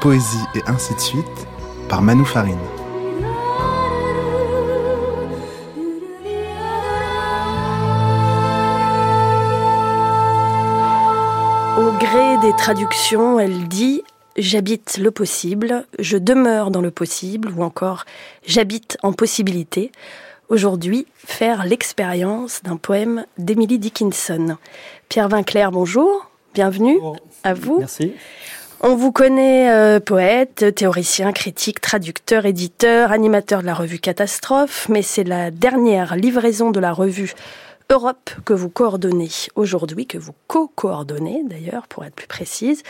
poésie et ainsi de suite par Manu Farine. Au gré des traductions, elle dit J'habite le possible, je demeure dans le possible, ou encore J'habite en possibilité. Aujourd'hui, faire l'expérience d'un poème d'Emily Dickinson. Pierre Vinclair, bonjour, bienvenue à vous. Merci. On vous connaît euh, poète, théoricien, critique, traducteur, éditeur, animateur de la revue Catastrophe, mais c'est la dernière livraison de la revue Europe que vous coordonnez aujourd'hui, que vous co-coordonnez d'ailleurs, pour être plus précise.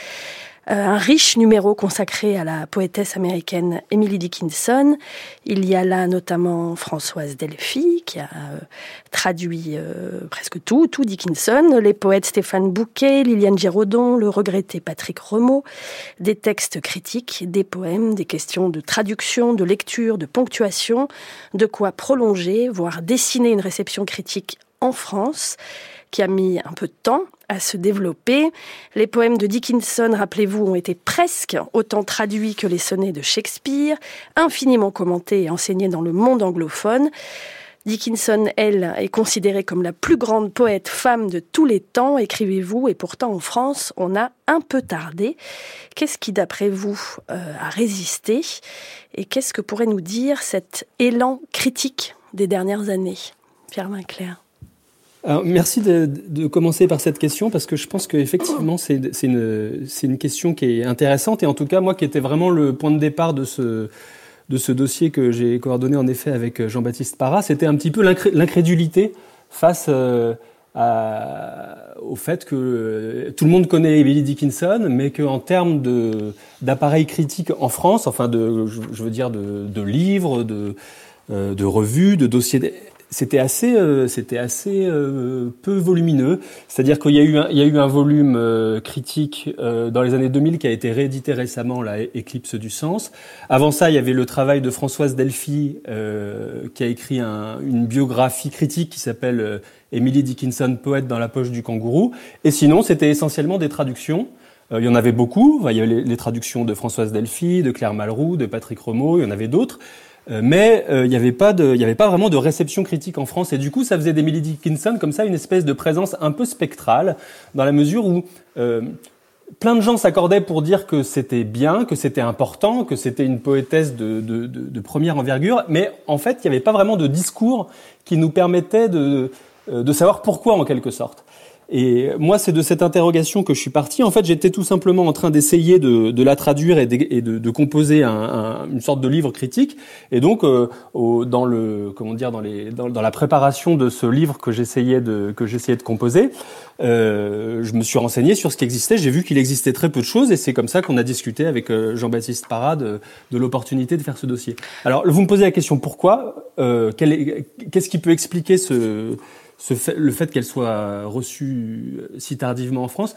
Euh, un riche numéro consacré à la poétesse américaine Emily Dickinson. Il y a là notamment Françoise Delphi, qui a euh, traduit euh, presque tout, tout Dickinson, les poètes Stéphane Bouquet, Liliane Giraudon, le regretté Patrick Remo, des textes critiques, des poèmes, des questions de traduction, de lecture, de ponctuation, de quoi prolonger, voire dessiner une réception critique en France, qui a mis un peu de temps à se développer. Les poèmes de Dickinson, rappelez-vous, ont été presque autant traduits que les sonnets de Shakespeare, infiniment commentés et enseignés dans le monde anglophone. Dickinson, elle, est considérée comme la plus grande poète femme de tous les temps, écrivez-vous, et pourtant en France, on a un peu tardé. Qu'est-ce qui, d'après vous, euh, a résisté? Et qu'est-ce que pourrait nous dire cet élan critique des dernières années Pierre Vinclair? Merci de, commencer par cette question parce que je pense qu'effectivement c'est une, question qui est intéressante et en tout cas moi qui était vraiment le point de départ de ce, dossier que j'ai coordonné en effet avec Jean-Baptiste Parra, c'était un petit peu l'incrédulité face euh, au fait que tout le monde connaît Emily Dickinson, mais qu'en termes d'appareil critique en France, enfin de, je veux dire de, livres, euh, de revues, de dossiers c'était assez, euh, c'était assez euh, peu volumineux. C'est-à-dire qu'il y a eu un, il y a eu un volume euh, critique dans les années 2000 qui a été réédité récemment, la Éclipse du sens. Avant ça, il y avait le travail de Françoise Delphi qui a écrit un, une biographie critique qui s'appelle Emily Dickinson, poète dans la poche du kangourou. Et sinon, c'était essentiellement des traductions. Il y en avait beaucoup. Il y avait les, les traductions de Françoise Delphi, de Claire Malroux, de Patrick Romeau. Il y en avait d'autres. Euh, mais euh, il n'y avait pas avait pas vraiment de réception critique en France et du coup ça faisait d'Emily Dickinson comme ça une espèce de présence un peu spectrale dans la mesure où euh, plein de gens s'accordaient pour dire que c'était bien, que c'était important, que c'était une poétesse de, de, première envergure, mais en fait il n'y avait pas vraiment de discours qui nous permettait de, de savoir pourquoi en quelque sorte. Et moi, c'est de cette interrogation que je suis parti. En fait, j'étais tout simplement en train d'essayer de, de, la traduire et de, et de composer un, un, une sorte de livre critique. Et donc, euh, au, dans le, comment dire, dans, les, dans, la préparation de ce livre que j'essayais de que j'essayais de composer, euh, je me suis renseigné sur ce qui existait. J'ai vu qu'il existait très peu de choses, et c'est comme ça qu'on a discuté avec euh, Jean-Baptiste Parade de, de l'opportunité de faire ce dossier. Alors, vous me posez la question pourquoi euh, Qu'est-ce qui peut expliquer ce le fait qu'elle soit reçue euh, si tardivement en France.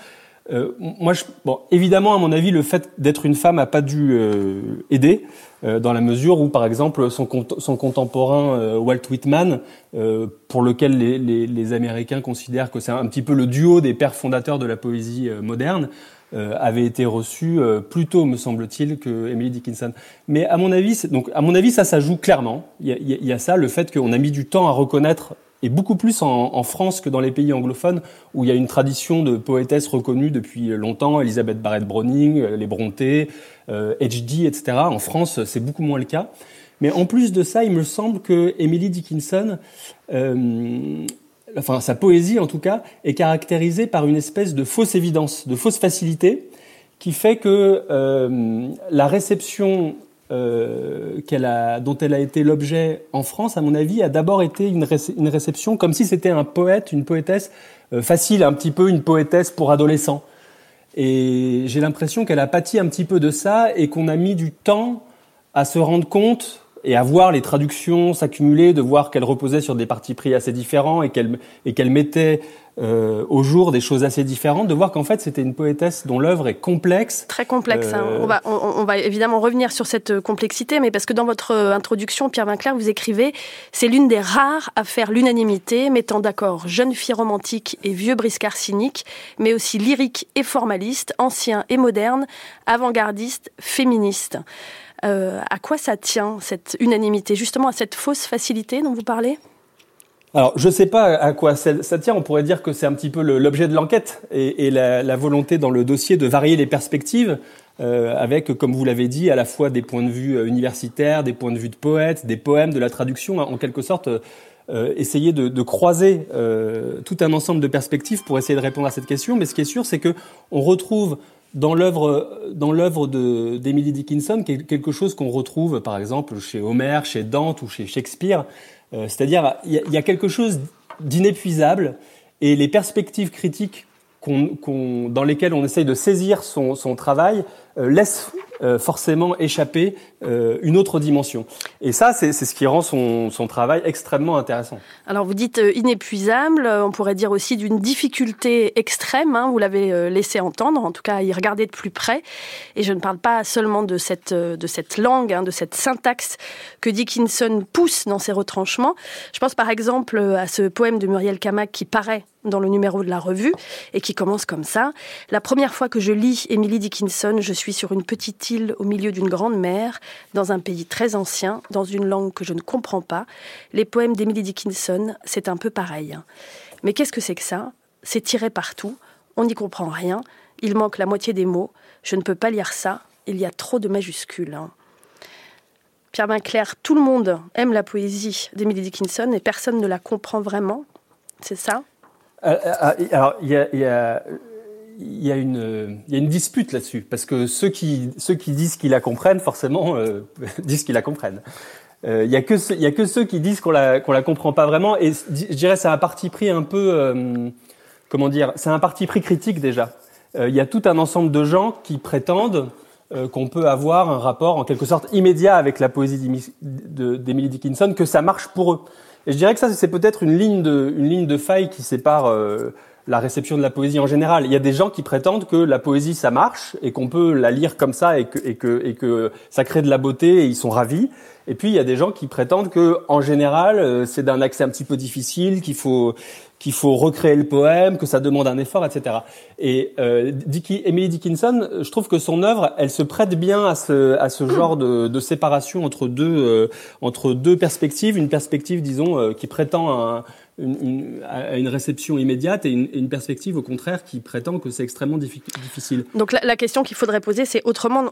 Euh, moi, bon, évidemment, à mon avis, le fait d'être une femme n'a pas dû euh, aider, dans la mesure où, par exemple, son, contemporain Walt Whitman, pour lequel les, Américains considèrent que c'est un petit peu le duo des pères fondateurs de la poésie moderne, avait été reçu plus tôt, me semble-t-il, que Emily Dickinson. Mais à mon avis, donc à mon avis, ça, ça joue clairement. Il y a ça, le fait qu'on a mis du temps à reconnaître et beaucoup plus en, France que dans les pays anglophones, où il y a une tradition de poétesse reconnue depuis longtemps, Elisabeth Barrett Browning, euh, les Brontë, euh, H.D., etc. En France, c'est beaucoup moins le cas. Mais en plus de ça, il me semble que Emily Dickinson, euh, enfin sa poésie en tout cas, est caractérisée par une espèce de fausse évidence, de fausse facilité, qui fait que euh, la réception euh, a, dont elle a été l'objet en France, à mon avis, a d'abord été une, une, réception comme si c'était un poète, une poétesse euh, facile, un petit peu une poétesse pour adolescents. Et j'ai l'impression qu'elle a pâti un petit peu de ça et qu'on a mis du temps à se rendre compte et à voir les traductions s'accumuler, de voir qu'elle reposait sur des partis pris assez différents et qu'elle et qu'elle mettait euh, au jour des choses assez différentes, de voir qu'en fait c'était une poétesse dont l'œuvre est complexe. Très complexe. Hein. On, va, on, va évidemment revenir sur cette complexité, mais parce que dans votre introduction, Pierre Vinclair, vous écrivez c'est l'une des rares à faire l'unanimité, mettant d'accord jeunes filles romantiques et vieux briscards cyniques, mais aussi lyriques et formalistes, anciens et modernes, avant-gardistes, féministes. Euh, à quoi ça tient, cette unanimité Justement à cette fausse facilité dont vous parlez? Alors, je ne sais pas à quoi ça, tient. On pourrait dire que c'est un petit peu l'objet de l'enquête et, la, volonté dans le dossier de varier les perspectives, euh, avec, comme vous l'avez dit, à la fois des points de vue euh, universitaires, des points de vue de poètes, des poèmes, de la traduction, en quelque sorte. essayer de, croiser tout un ensemble de perspectives pour essayer de répondre à cette question. Mais ce qui est sûr, c'est que on retrouve dans l'œuvre dans l'œuvre d'Emily Dickinson quelque chose qu'on retrouve par exemple chez Homer, chez Dante ou chez Shakespeare, euh, c'est-à-dire il y, a quelque chose d'inépuisable et les perspectives critiques dans lesquelles on essaye de saisir son, travail euh, laissent euh, forcément échapper euh, une autre dimension. Et ça, c'est ce qui rend son, travail extrêmement intéressant. Alors vous dites inépuisable, on pourrait dire aussi d'une difficulté extrême, hein, vous l'avez laissé entendre, en tout cas y regarder de plus près. Et je ne parle pas seulement de cette, langue, hein, de cette syntaxe que Dickinson pousse dans ses retranchements. Je pense par exemple à ce poème de Muriel Camac qui paraît dans le numéro de la revue et qui commence comme ça. La première fois que je lis Emily Dickinson, je suis sur une petite île au milieu d'une grande mer, dans un pays très ancien, dans une langue que je ne comprends pas. Les poèmes d'Emily Dickinson, c'est un peu pareil. Mais qu'est-ce que c'est que ça? C'est tiré partout, on n'y comprend rien, il manque la moitié des mots, je ne peux pas lire ça, il y a trop de majuscules. Pierre Vinclair, tout le monde aime la poésie d'Emily Dickinson et personne ne la comprend vraiment, c'est ça? Alors, il y a une, dispute là-dessus, parce que ceux qui, disent qu'ils la comprennent, forcément, euh, disent qu'ils la comprennent. Euh, il y a que ceux qui disent qu'on la la comprend pas vraiment, et je dirais c'est un parti pris un peu, euh, comment dire, c'est un parti pris critique déjà. Il y a tout un ensemble de gens qui prétendent qu'on peut avoir un rapport en quelque sorte immédiat avec la poésie d'Emily Dickinson, que ça marche pour eux. Et je dirais que ça c'est peut-être une ligne de une ligne de faille qui sépare la réception de la poésie en général. Il y a des gens qui prétendent que la poésie ça marche et qu'on peut la lire comme ça et que, et que, et que ça crée de la beauté et ils sont ravis. Et puis il y a des gens qui prétendent que en général euh, c'est d'un accès un petit peu difficile, qu'il faut qu'il faut recréer le poème, que ça demande un effort, etc. Et euh, Emily Dickinson, je trouve que son œuvre, elle se prête bien à ce, genre de, séparation entre deux, euh, entre deux perspectives. Une perspective, disons, euh, qui prétend à une réception immédiate et une, perspective au contraire qui prétend que c'est extrêmement difficile. Donc la, question qu'il faudrait poser, c'est autrement,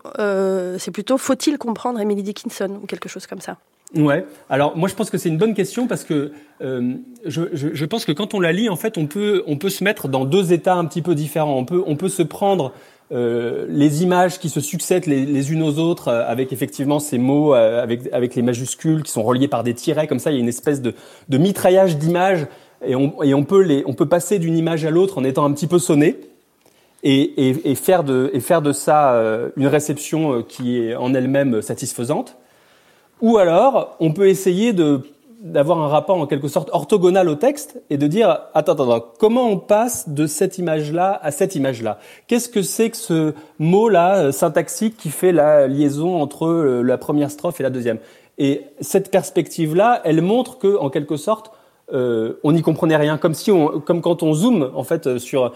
c'est plutôt faut-il comprendre Emily Dickinson ou quelque chose comme ça? Ouais. Alors moi je pense que c'est une bonne question parce que euh, je, je, je, pense que quand on la lit en fait on peut on peut se mettre dans deux états un petit peu différents. On peut on peut se prendre euh, les images qui se succèdent les, les unes aux autres, euh, avec effectivement ces mots, euh, avec, avec les majuscules qui sont reliés par des tirets, comme ça, il y a une espèce de, de mitraillage d'images, et on, et on peut les, on peut passer d'une image à l'autre en étant un petit peu sonné, et, et, et, faire de, et faire de ça une réception qui est en elle-même satisfaisante. Ou alors, on peut essayer de d'avoir un rapport en quelque sorte orthogonal au texte et de dire attends attends, attends comment on passe de cette image-là à cette image-là? Qu'est-ce que c'est que ce mot-là euh, syntaxique qui fait la liaison entre euh, la première strophe et la deuxième? Et cette perspective-là, elle montre que en quelque sorte euh, on n'y comprenait rien, comme si on, comme quand on zoome en fait sur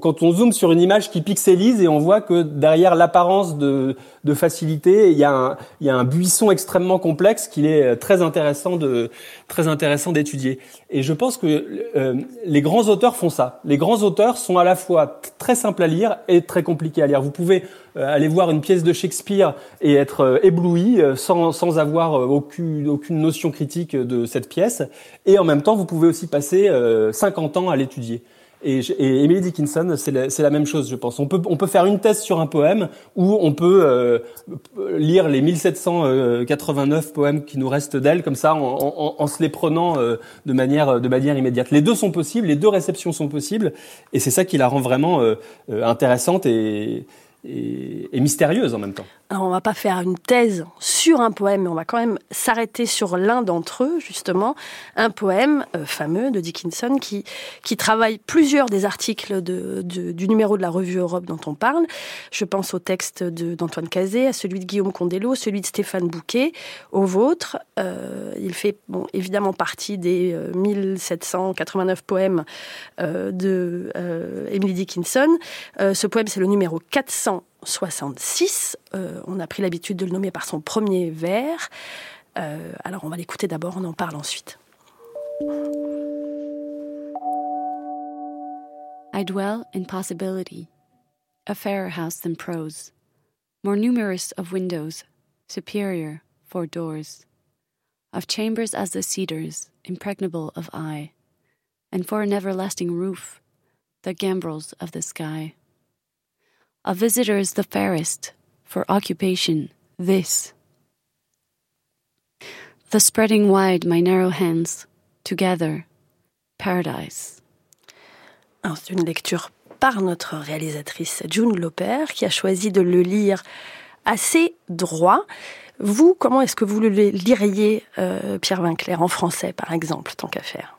quand on zoome sur une image qui pixelise et on voit que derrière l'apparence de, de, facilité, il y, a un, il y a un buisson extrêmement complexe qu'il est très intéressant de très intéressant d'étudier. Et je pense que euh, les grands auteurs font ça. Les grands auteurs sont à la fois très simples à lire et très compliqués à lire. Vous pouvez euh, aller voir une pièce de Shakespeare et être euh, ébloui sans, sans avoir aucune, aucune notion critique de cette pièce. Et en même temps, vous pouvez aussi passer 50 ans à l'étudier. Et, Emily Dickinson, c'est la, même chose, je pense. On peut, on peut faire une thèse sur un poème ou on peut euh, lire les 1789 poèmes qui nous restent d'elle comme ça, en, en, se les prenant euh, de manière, de manière immédiate. Les deux sont possibles, les deux réceptions sont possibles, et c'est ça qui la rend vraiment euh, intéressante et, et, mystérieuse en même temps. On va pas faire une thèse sur un poème, mais on va quand même s'arrêter sur l'un d'entre eux, justement, un poème euh, fameux de Dickinson qui, travaille plusieurs des articles du numéro de la revue Europe dont on parle. Je pense au texte d'Antoine Cazet, à celui de Guillaume Condello, celui de Stéphane Bouquet, au vôtre. Euh, il fait évidemment partie des 1789 poèmes de Emily Dickinson. ce poème, c'est le numéro 400 66. Euh, on a pris l'habitude de le nommer par son premier vers. Euh, alors on va l'écouter d'abord, on en parle ensuite. I dwell in possibility, a fairer house than prose, more numerous of windows, superior for doors, of chambers as the cedars, impregnable of eye, and for an everlasting roof, the gambrels of the sky. A visitor is the fairest, for occupation, this. The spreading wide my narrow hands, together, paradise. C'est une lecture par notre réalisatrice June Loper qui a choisi de le lire assez droit. Vous, comment est-ce que vous le liriez, euh, Pierre Vinclair, en français par exemple, tant qu'à faire?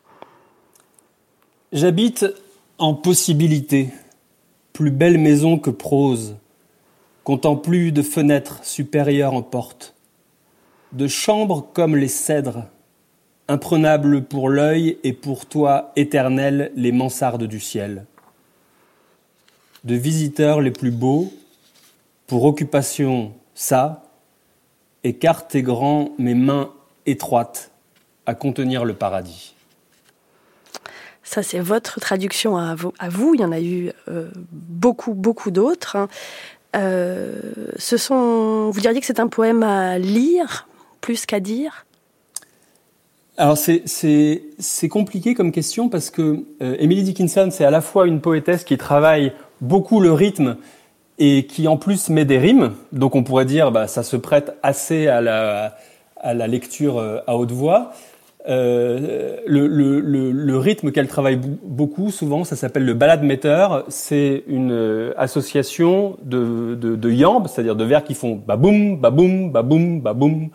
J'habite en possibilité plus belle maison que prose, comptant plus de fenêtres supérieures en porte, de chambres comme les cèdres, imprenables pour l'œil et pour toi éternel les mansardes du ciel, de visiteurs les plus beaux, pour occupation ça, écarte et grand mes mains étroites à contenir le paradis. Ça, c'est votre traduction à vous. Il y en a eu euh, beaucoup, beaucoup d'autres. Hein. Euh, sont, vous diriez que c'est un poème à lire plus qu'à dire? Alors c'est compliqué comme question parce que euh, Emily Dickinson, c'est à la fois une poétesse qui travaille beaucoup le rythme et qui en plus met des rimes. Donc on pourrait dire bah, ça se prête assez à la, à la lecture à haute voix. Euh, le, le, le, rythme qu'elle travaille beaucoup, souvent, ça s'appelle le balade metteur. C'est une euh, association de, de, de yambes, c'est-à-dire de vers qui font baboum, baboum, baboum, baboum.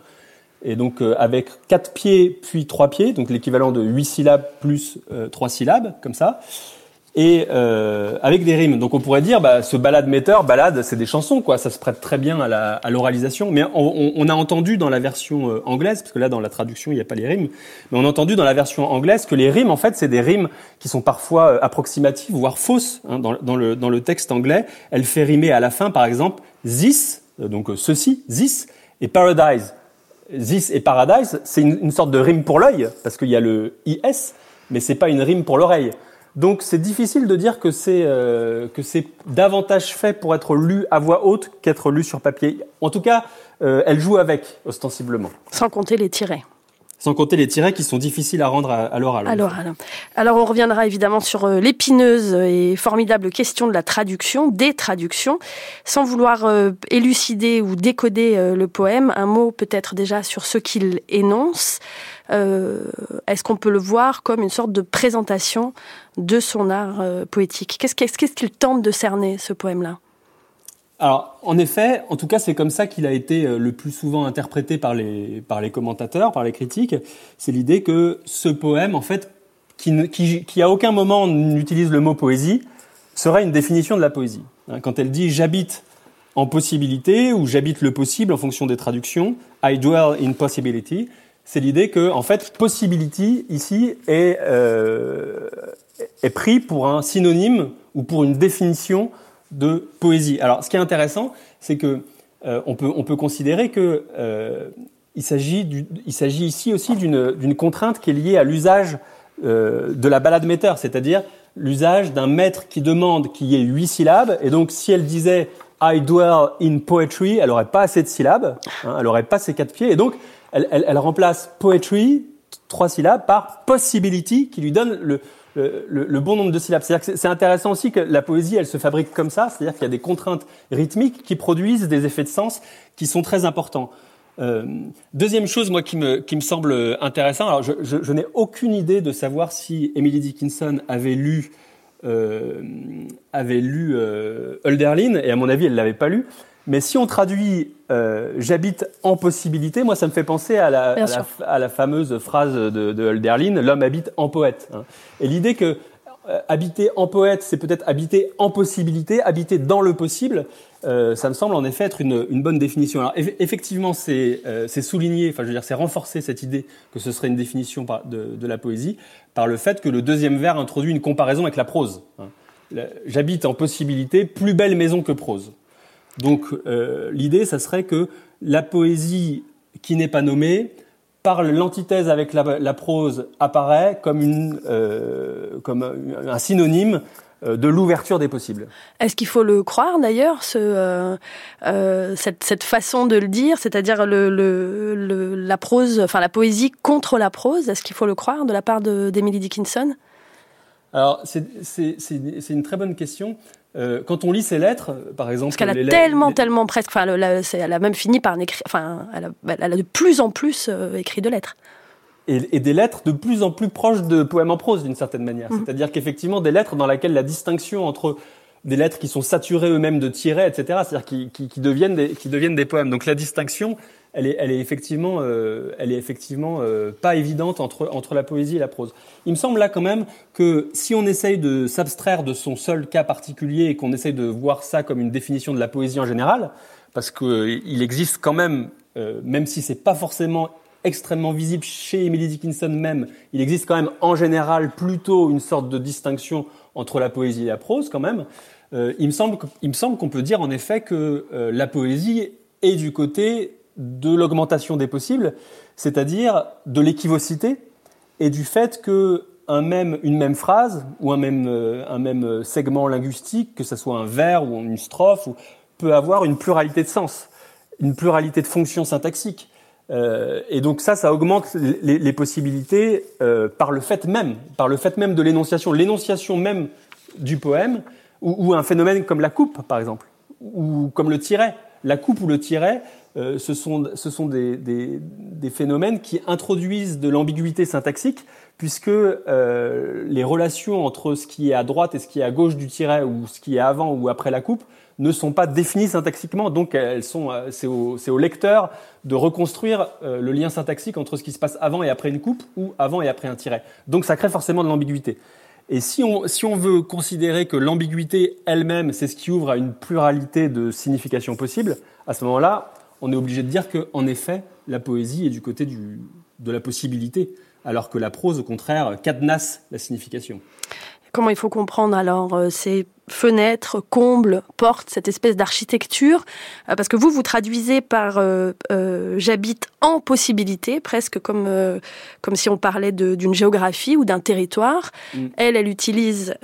Et donc euh, avec quatre pieds puis trois pieds, donc l'équivalent de huit syllabes plus trois syllabes, comme ça et euh, avec des rimes. Donc on pourrait dire, bah, ce balade metteur, balade, c'est des chansons, quoi. Ça se prête très bien à l'oralisation. Mais on, on, a entendu dans la version euh, anglaise, parce que là dans la traduction il n'y a pas les rimes, mais on a entendu dans la version anglaise que les rimes, en fait, c'est des rimes qui sont parfois euh, approximatives, voire fausses. Hein, dans, dans, le, dans le texte anglais, elle fait rimer à la fin, par exemple, this, euh, donc ceci, this, et paradise. This et paradise, c'est une, une sorte de rime pour l'œil, parce qu'il y a le is, mais c'est pas une rime pour l'oreille. Donc c'est difficile de dire que c'est euh, que c'est davantage fait pour être lu à voix haute qu'être lu sur papier. En tout cas, euh, elle joue avec ostensiblement. Sans compter les tirets. Sans compter les tirets qui sont difficiles à rendre à, l'oral. Alors, alors, on reviendra évidemment sur euh, l'épineuse et formidable question de la traduction, des traductions. Sans vouloir élucider ou décoder le poème, un mot peut-être déjà sur ce qu'il énonce. Euh, est-ce qu'on peut le voir comme une sorte de présentation de son art euh, poétique? Qu'est-ce qu'il tente de cerner, ce poème-là? Alors, en effet, en tout cas, c'est comme ça qu'il a été euh, le plus souvent interprété par les, par les commentateurs, par les critiques. C'est l'idée que ce poème, en fait, qui, qui, qui à aucun moment n'utilise le mot poésie, serait une définition de la poésie. Hein, quand elle dit j'habite en possibilité ou j'habite le possible en fonction des traductions, I dwell in possibility, c'est l'idée que, en fait, possibility ici est, euh, est pris pour un synonyme ou pour une définition de poésie. Alors, ce qui est intéressant, c'est que euh, on, peut, on peut considérer que euh, il s'agit ici aussi d'une contrainte qui est liée à l'usage de la balade metteur, c'est-à-dire l'usage d'un maître qui demande qu'il y ait huit syllabes, et donc si elle disait I dwell in poetry, elle n'aurait pas assez de syllabes, hein, elle n'aurait pas ces quatre pieds, et donc elle, remplace poetry, trois syllabes, par possibility, qui lui donne le, bon nombre de syllabes. C'est-à-dire que c'est intéressant aussi que la poésie, elle se fabrique comme ça, c'est-à-dire qu'il y a des contraintes rythmiques qui produisent des effets de sens qui sont très importants. Euh, deuxième chose, moi, qui me, qui me semble intéressant, alors je, n'ai aucune idée de savoir si Emily Dickinson avait lu, euh, avait lu euh, Hölderlin, et à mon avis, elle l'avait pas lu, Mais si on traduit euh, j'habite en possibilité, moi ça me fait penser à la, à la, fameuse phrase de, de Hölderlin, l'homme habite en poète. Hein. Et l'idée que euh, habiter en poète, c'est peut-être habiter en possibilité, habiter dans le possible. Euh, ça me semble en effet être une, une bonne définition. Alors effectivement, c'est souligné, enfin je veux dire, c'est renforcé cette idée que ce serait une définition de, de, la poésie par le fait que le deuxième vers introduit une comparaison avec la prose. Hein. J'habite en possibilité, plus belle maison que prose. Donc euh, l'idée, ça serait que la poésie qui n'est pas nommée, par l'antithèse avec la, prose, apparaît comme, une, euh, comme un synonyme euh, de l'ouverture des possibles. Est-ce qu'il faut le croire d'ailleurs, ce, cette, cette, façon de le dire, c'est-à-dire le, le, la prose, enfin la poésie contre la prose? Est-ce qu'il faut le croire de la part d'Emily Dickinson? Alors c'est une très bonne question. Euh, quand on lit ses lettres, par exemple, parce qu'elle a tellement, tellement presque, enfin, elle a même fini par écrire, enfin, elle a, de plus en plus euh, écrit de lettres. Et, des lettres de plus en plus proches de poèmes en prose, d'une certaine manière. Mhm. C'est-à-dire qu'effectivement, des lettres dans lesquelles la distinction entre des lettres qui sont saturées eux-mêmes de tirets, etc., c'est-à-dire qui, qui, deviennent des, qui deviennent des poèmes. Donc la distinction, elle est, effectivement, euh, elle est effectivement euh, pas évidente entre, entre la poésie et la prose. Il me semble là quand même que si on essaye de s'abstraire de son seul cas particulier et qu'on essaye de voir ça comme une définition de la poésie en général, parce qu'il existe quand même, euh, même si c'est pas forcément extrêmement visible chez Emily Dickinson même, il existe quand même en général plutôt une sorte de distinction entre la poésie et la prose quand même. il me semble qu'on peut dire en effet que la poésie est du côté de l'augmentation des possibles, c'est-à-dire de l'équivocité et du fait que même, une même phrase ou un même, euh, un même segment linguistique, que ce soit un vers ou une strophe, peut avoir une pluralité de sens, une pluralité de fonctions syntaxiques. Euh, et donc ça, ça augmente les, possibilités euh, par le fait même, par le fait même de l'énonciation, l'énonciation même du poème, ou, ou, un phénomène comme la coupe, par exemple, ou comme le tiret. La coupe ou le tiret euh, ce sont, ce sont des, des, phénomènes qui introduisent de l'ambiguïté syntaxique, puisque euh, les relations entre ce qui est à droite et ce qui est à gauche du tiret, ou ce qui est avant ou après la coupe, ne sont pas définies syntaxiquement, donc elles sont, euh, c'est au, au, lecteur de reconstruire le lien syntaxique entre ce qui se passe avant et après une coupe ou avant et après un tiret. Donc ça crée forcément de l'ambiguïté. Et si on, si on veut considérer que l'ambiguïté elle-même, c'est ce qui ouvre à une pluralité de significations possibles, à ce moment-là, on est obligé de dire qu'en effet, la poésie est du côté de la possibilité, alors que la prose, au contraire, cadenasse la signification. Comment il faut comprendre alors euh, ces fenêtres, combles, portes, cette espèce d'architecture? Euh, Parce que vous, vous traduisez par euh, j'habite en possibilité, presque comme, comme si on parlait d'une géographie ou d'un territoire. Mm. Elle, elle utilise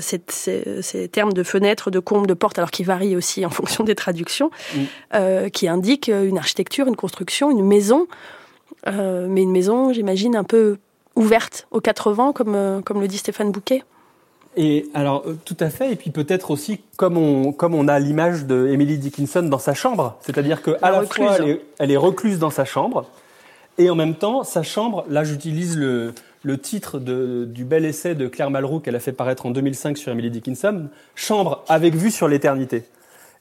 ces, ces, termes de fenêtres, de combles, de portes, alors qui varient aussi en fonction des traductions, mm. qui indiquent une architecture, une construction, une maison. mais une maison, j'imagine, un peu ouverte aux quatre vents, comme, comme le dit Stéphane Bouquet. Et alors, euh, tout à fait. Et puis peut-être aussi comme on, comme on a l'image de Emily Dickinson dans sa chambre. C'est-à-dire qu'à la, fois, elle est, recluse dans sa chambre. Et en même temps, sa chambre, là j'utilise le, le titre de, du bel essai de Claire Malroux qu'elle a fait paraître en 2005 sur Emily Dickinson, Chambre avec vue sur l'éternité.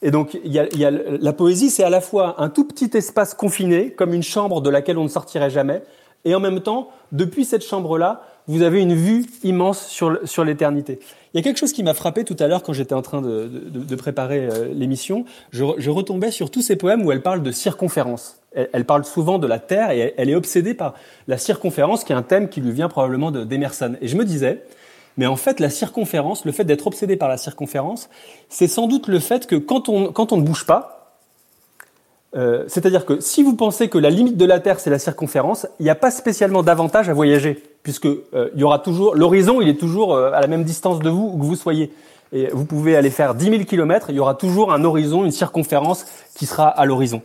Et donc, y a, y a, la poésie, c'est à la fois un tout petit espace confiné, comme une chambre de laquelle on ne sortirait jamais, et en même temps, depuis cette chambre-là, vous avez une vue immense sur, sur l'éternité. Il y a quelque chose qui m'a frappé tout à l'heure quand j'étais en train de, de, de préparer euh, l'émission. Je, retombais sur tous ces poèmes où elle parle de circonférence. Elle, parle souvent de la Terre et elle, est obsédée par la circonférence, qui est un thème qui lui vient probablement d'Emerson. Et je me disais, mais en fait, la circonférence, le fait d'être obsédé par la circonférence, c'est sans doute le fait que quand on, quand on ne bouge pas, euh, c'est-à-dire que si vous pensez que la limite de la Terre c'est la circonférence, il n'y a pas spécialement d'avantage à voyager, puisque euh, il y aura toujours l'horizon, il est toujours euh, à la même distance de vous où que vous soyez. Et vous pouvez aller faire 10 000 kilomètres, il y aura toujours un horizon, une circonférence qui sera à l'horizon.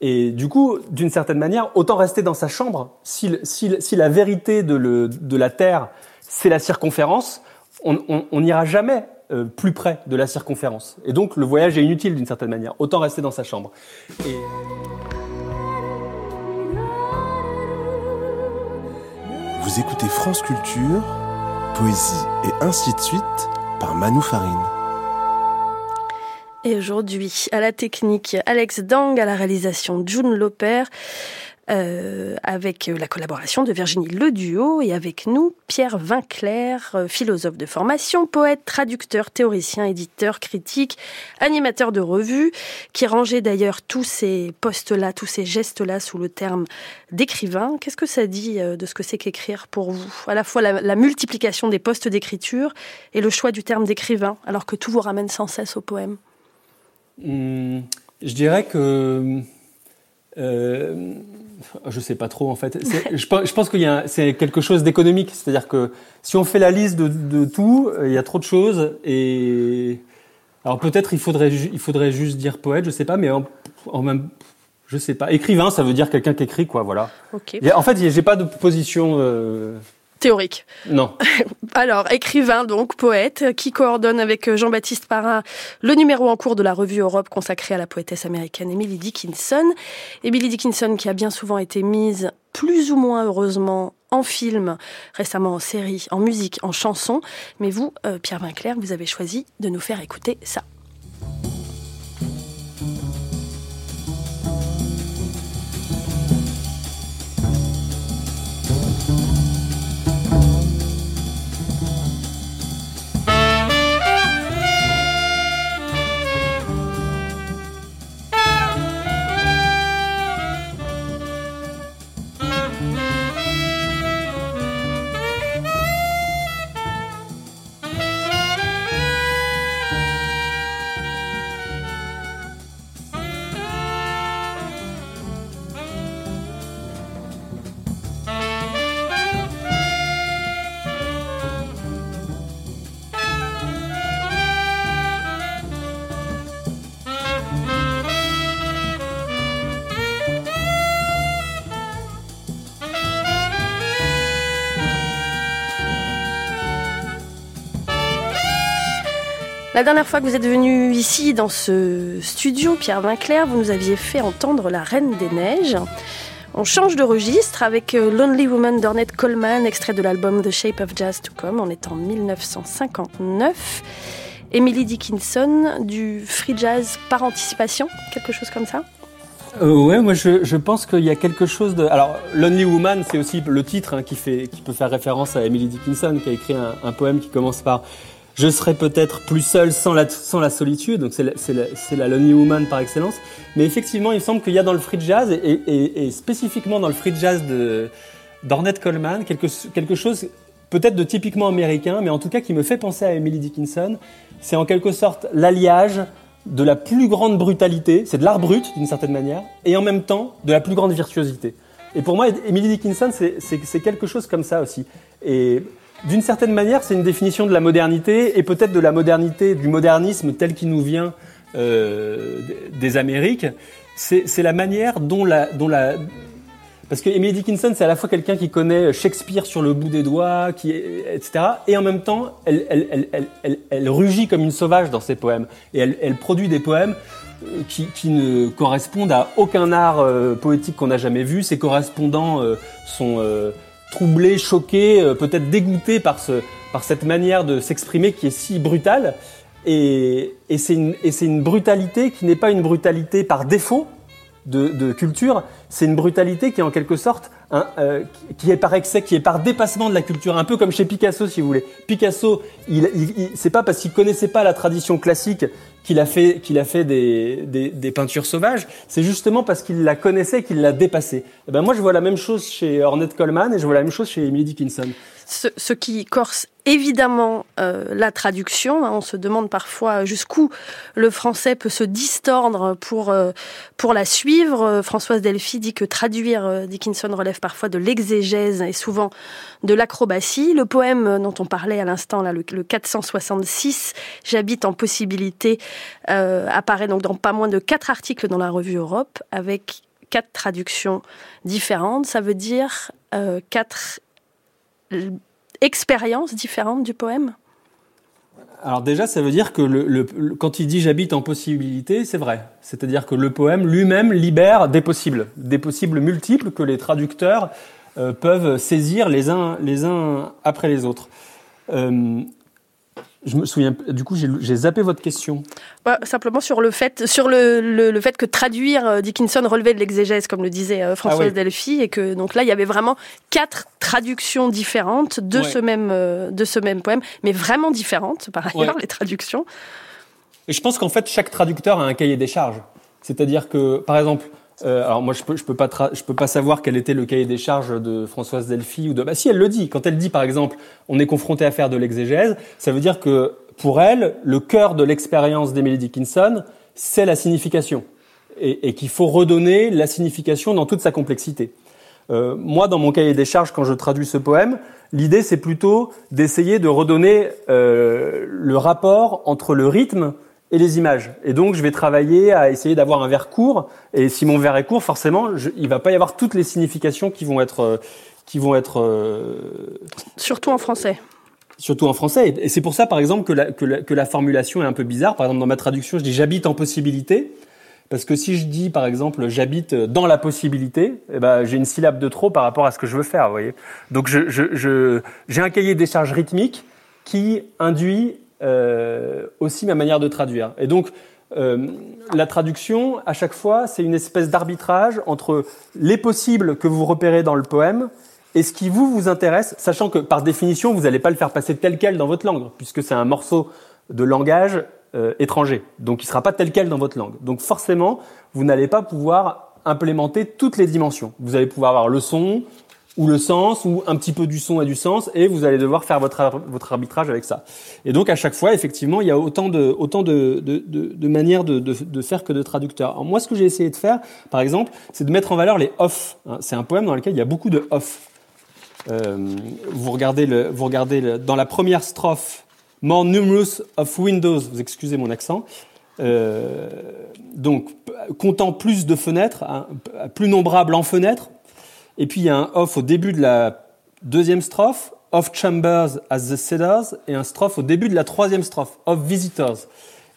Et du coup, d'une certaine manière, autant rester dans sa chambre. Si, si, si la vérité de, le, de la Terre c'est la circonférence, on n'ira jamais euh, plus près de la circonférence. Et donc le voyage est inutile d'une certaine manière. Autant rester dans sa chambre. Vous écoutez France Culture, poésie et ainsi de suite par Manu Farine. Et aujourd'hui, à la technique, Alex Dang, à la réalisation, June Loper. Euh, avec la collaboration de Virginie Leduo et avec nous Pierre Vinclair, euh, philosophe de formation, poète, traducteur, théoricien, éditeur, critique, animateur de revue, qui rangeait d'ailleurs tous ces postes-là, tous ces gestes-là sous le terme d'écrivain. Qu'est-ce que ça dit euh, de ce que c'est qu'écrire pour vous? À la fois la, multiplication des postes d'écriture et le choix du terme d'écrivain, alors que tout vous ramène sans cesse au poème? Hum, je dirais que euh, je sais pas trop en fait. Je, je, pense a c'est quelque chose d'économique, c'est-à-dire que si on fait la liste de, de, tout, euh, il y a trop de choses et alors peut-être il faudrait il faudrait juste dire poète, je sais pas, mais en, en même je sais pas. Écrivain, ça veut dire quelqu'un qui écrit quoi, voilà. Okay. en fait, j'ai pas de position. Euh, théorique. Non. Alors, écrivain, donc, poète, qui coordonne avec euh, Jean-Baptiste Parra le numéro en cours de la revue Europe consacré à la poétesse américaine Emily Dickinson. Emily Dickinson qui a bien souvent été mise, plus ou moins heureusement, en film, récemment en série, en musique, en chanson. Mais vous, euh, Pierre Vinclair, vous avez choisi de nous faire écouter ça. La dernière fois que vous êtes venu ici dans ce studio, Pierre Vinclair, vous nous aviez fait entendre La Reine des Neiges. On change de registre avec euh, Lonely Woman d'Ornette Coleman, extrait de l'album The Shape of Jazz to Come. On est en 1959. Emily Dickinson du free jazz par anticipation, quelque chose comme ça? Euh, ouais, moi je, pense qu'il y a quelque chose de. Alors, Lonely Woman, c'est aussi le titre hein, qui peut faire référence à Emily Dickinson, qui a écrit un poème qui commence par je serais peut-être plus seul sans la, solitude, donc c'est la, Lonely Woman par excellence. Mais effectivement, il me semble qu'il y a dans le free jazz, et, spécifiquement dans le free jazz d'Ornette Coleman, quelque, quelque chose peut-être de typiquement américain, mais en tout cas qui me fait penser à Emily Dickinson. C'est en quelque sorte l'alliage de la plus grande brutalité, c'est de l'art brut d'une certaine manière, et en même temps de la plus grande virtuosité. Et pour moi, Emily Dickinson, c'est quelque chose comme ça aussi. D'une certaine manière, c'est une définition de la modernité et peut-être de la modernité, du modernisme tel qu'il nous vient euh, des Amériques. C'est la manière dont la, dont la, parce que Emily Dickinson, c'est à la fois quelqu'un qui connaît Shakespeare sur le bout des doigts, qui, etc. Et en même temps, elle, elle, elle, elle, rugit comme une sauvage dans ses poèmes. Et elle, produit des poèmes euh, qui, qui, ne correspondent à aucun art euh, poétique qu'on a jamais vu. Ses correspondants sont troublé, choqué, euh, peut-être dégoûté par, ce, par cette manière de s'exprimer qui est si brutale. Et, et c'est une, une, brutalité qui n'est pas une brutalité par défaut de, de culture, c'est une brutalité qui est en quelque sorte euh, qui est par excès, qui est par dépassement de la culture, un peu comme chez Picasso si vous voulez. Picasso, il, il, c'est pas parce qu'il connaissait pas la tradition classique qu'il a fait, qu'il a fait des, des, peintures sauvages, c'est justement parce qu'il la connaissait qu'il l'a dépassée. Eh ben moi, je vois la même chose chez Ornette Coleman et je vois la même chose chez Emily Dickinson. Ce, qui corse évidemment euh, la traduction. Hein, on se demande parfois jusqu'où le français peut se distordre pour euh, pour la suivre. Françoise Delphi dit que traduire euh, Dickinson relève parfois de l'exégèse et souvent de l'acrobatie. Le poème dont on parlait à l'instant, là, le, 466, J'habite en possibilité, apparaît donc dans pas moins de quatre articles dans la revue Europe avec quatre traductions différentes. Ça veut dire quatre expériences différentes du poème? Alors déjà, ça veut dire que quand il dit j'habite en possibilité, c'est vrai. C'est-à-dire que le poème lui-même libère des possibles, des possibles multiples que les traducteurs euh, peuvent saisir les uns, après les autres. Euh, Je me souviens, du coup, j'ai zappé votre question. Bah, simplement sur le fait, sur le, le, fait que traduire euh, Dickinson relevait de l'exégèse, comme le disait euh, Françoise ah Delphi, et que donc là, il y avait vraiment quatre traductions différentes de ce même euh, de ce même poème, mais vraiment différentes par ailleurs les traductions. Et je pense qu'en fait, chaque traducteur a un cahier des charges. C'est-à-dire que, par exemple, euh, alors moi je peux je peux pas je peux pas savoir quel était le cahier des charges de Françoise Delphi ou de bah si elle le dit quand elle dit par exemple on est confronté à faire de l'exégèse ça veut dire que pour elle le cœur de l'expérience d'Emily Dickinson c'est la signification et, et qu'il faut redonner la signification dans toute sa complexité. Euh, moi dans mon cahier des charges quand je traduis ce poème l'idée c'est plutôt d'essayer de redonner euh, le rapport entre le rythme et les images. Et donc, je vais travailler à essayer d'avoir un vers court. Et si mon vers est court, forcément, je, il va pas y avoir toutes les significations qui vont être, euh, qui vont être. Euh, surtout en français. Surtout en français. Et c'est pour ça, par exemple, que la, que, la, que la formulation est un peu bizarre. Par exemple, dans ma traduction, je dis j'habite en possibilité. Parce que si je dis, par exemple, j'habite dans la possibilité, eh ben, j'ai une syllabe de trop par rapport à ce que je veux faire, vous voyez. Donc, je, je, je, j'ai un cahier des charges rythmiques qui induit euh, aussi ma manière de traduire. Et donc, euh, la traduction, à chaque fois, c'est une espèce d'arbitrage entre les possibles que vous repérez dans le poème et ce qui vous vous intéresse, sachant que par définition, vous n'allez pas le faire passer tel quel dans votre langue, puisque c'est un morceau de langage euh, étranger. Donc, il ne sera pas tel quel dans votre langue. Donc, forcément, vous n'allez pas pouvoir implémenter toutes les dimensions. Vous allez pouvoir avoir le son, ou le sens, ou un petit peu du son et du sens, et vous allez devoir faire votre, votre arbitrage avec ça. Et donc à chaque fois, effectivement, il y a autant de, autant de, de, manières de, de, faire que de traducteurs. Moi, ce que j'ai essayé de faire, par exemple, c'est de mettre en valeur les off. Hein, c'est un poème dans lequel il y a beaucoup de off. Euh, vous regardez, le, vous regardez dans la première strophe, More numerous of windows, vous excusez mon accent, euh, donc comptant plus de fenêtres, hein, plus nombrable en fenêtres, et puis il y a un off au début de la deuxième strophe, of chambers as the cedars, et un strophe au début de la troisième strophe, of visitors.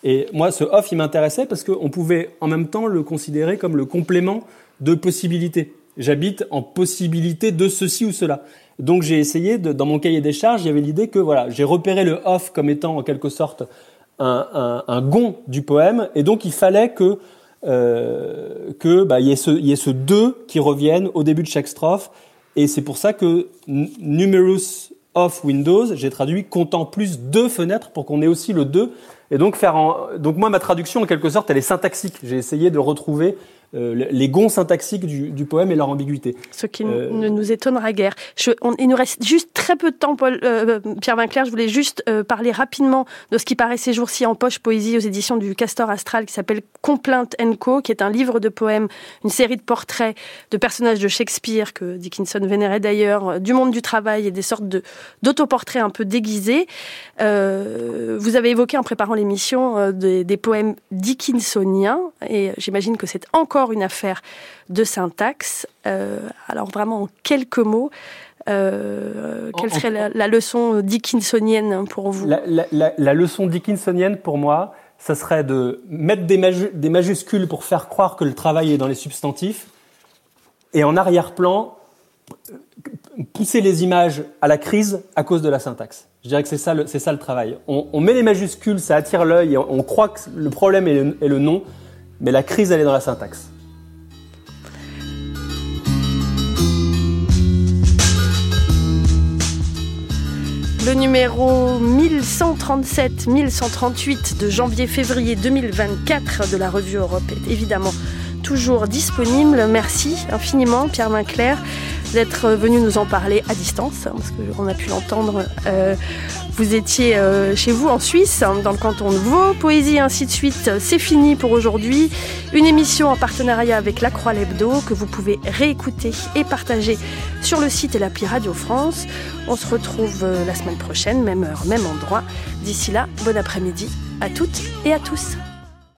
Et moi, ce off, il m'intéressait parce qu'on pouvait en même temps le considérer comme le complément de possibilité. J'habite en possibilité de ceci ou cela. Donc j'ai essayé, dans mon cahier des charges, il y avait l'idée que voilà, j'ai repéré le off comme étant en quelque sorte un, un, un gond du poème, et donc il fallait que euh, que bah, y, ait ce, y deux qui reviennent au début de chaque strophe. Et c'est pour ça que numerous of windows, j'ai traduit comptant plus deux fenêtres pour qu'on ait aussi le 2. Et donc faire donc moi ma traduction en quelque sorte elle est syntaxique. J'ai essayé de retrouver euh, les gonds syntaxiques du, poème et leur ambiguïté. Ce qui euh, ne nous étonnera guère. il nous reste juste très peu de temps, Paul, euh, Pierre Vinclair. Je voulais juste parler rapidement de ce qui paraît ces jours-ci en poche poésie aux éditions du Castor Astral qui s'appelle Complainte Co, qui est un livre de poèmes, une série de portraits de personnages de Shakespeare que Dickinson vénérait d'ailleurs, du monde du travail et des sortes d'autoportraits un peu déguisés. vous avez évoqué en préparant l'émission des, des poèmes dickinsoniens et j'imagine que c'est encore une affaire de syntaxe. Euh, alors vraiment en quelques mots, euh, quelle serait la, leçon dickinsonienne pour vous la, leçon dickinsonienne pour moi, ça serait de mettre des, des, majuscules pour faire croire que le travail est dans les substantifs, et en arrière-plan, pousser les images à la crise à cause de la syntaxe. Je dirais que c'est ça, le, ça le travail. On, met les majuscules, ça attire l'œil, on, croit que le problème est le, est le nom, mais la crise, elle est dans la syntaxe. Le numéro 1137-1138 de janvier-février 2024 de la revue Europe est évidemment toujours disponible. Merci infiniment Pierre Vinclair d'être venu nous en parler à distance, hein, parce qu'on a pu l'entendre. Euh, vous étiez euh, chez vous en Suisse, hein, dans le canton de Vaud, poésie ainsi de suite. C'est fini pour aujourd'hui. Une émission en partenariat avec La Croix Lebdo que vous pouvez réécouter et partager sur le site et l'appli Radio France. On se retrouve euh, la semaine prochaine, même heure, même endroit. D'ici là, bon après-midi à toutes et à tous.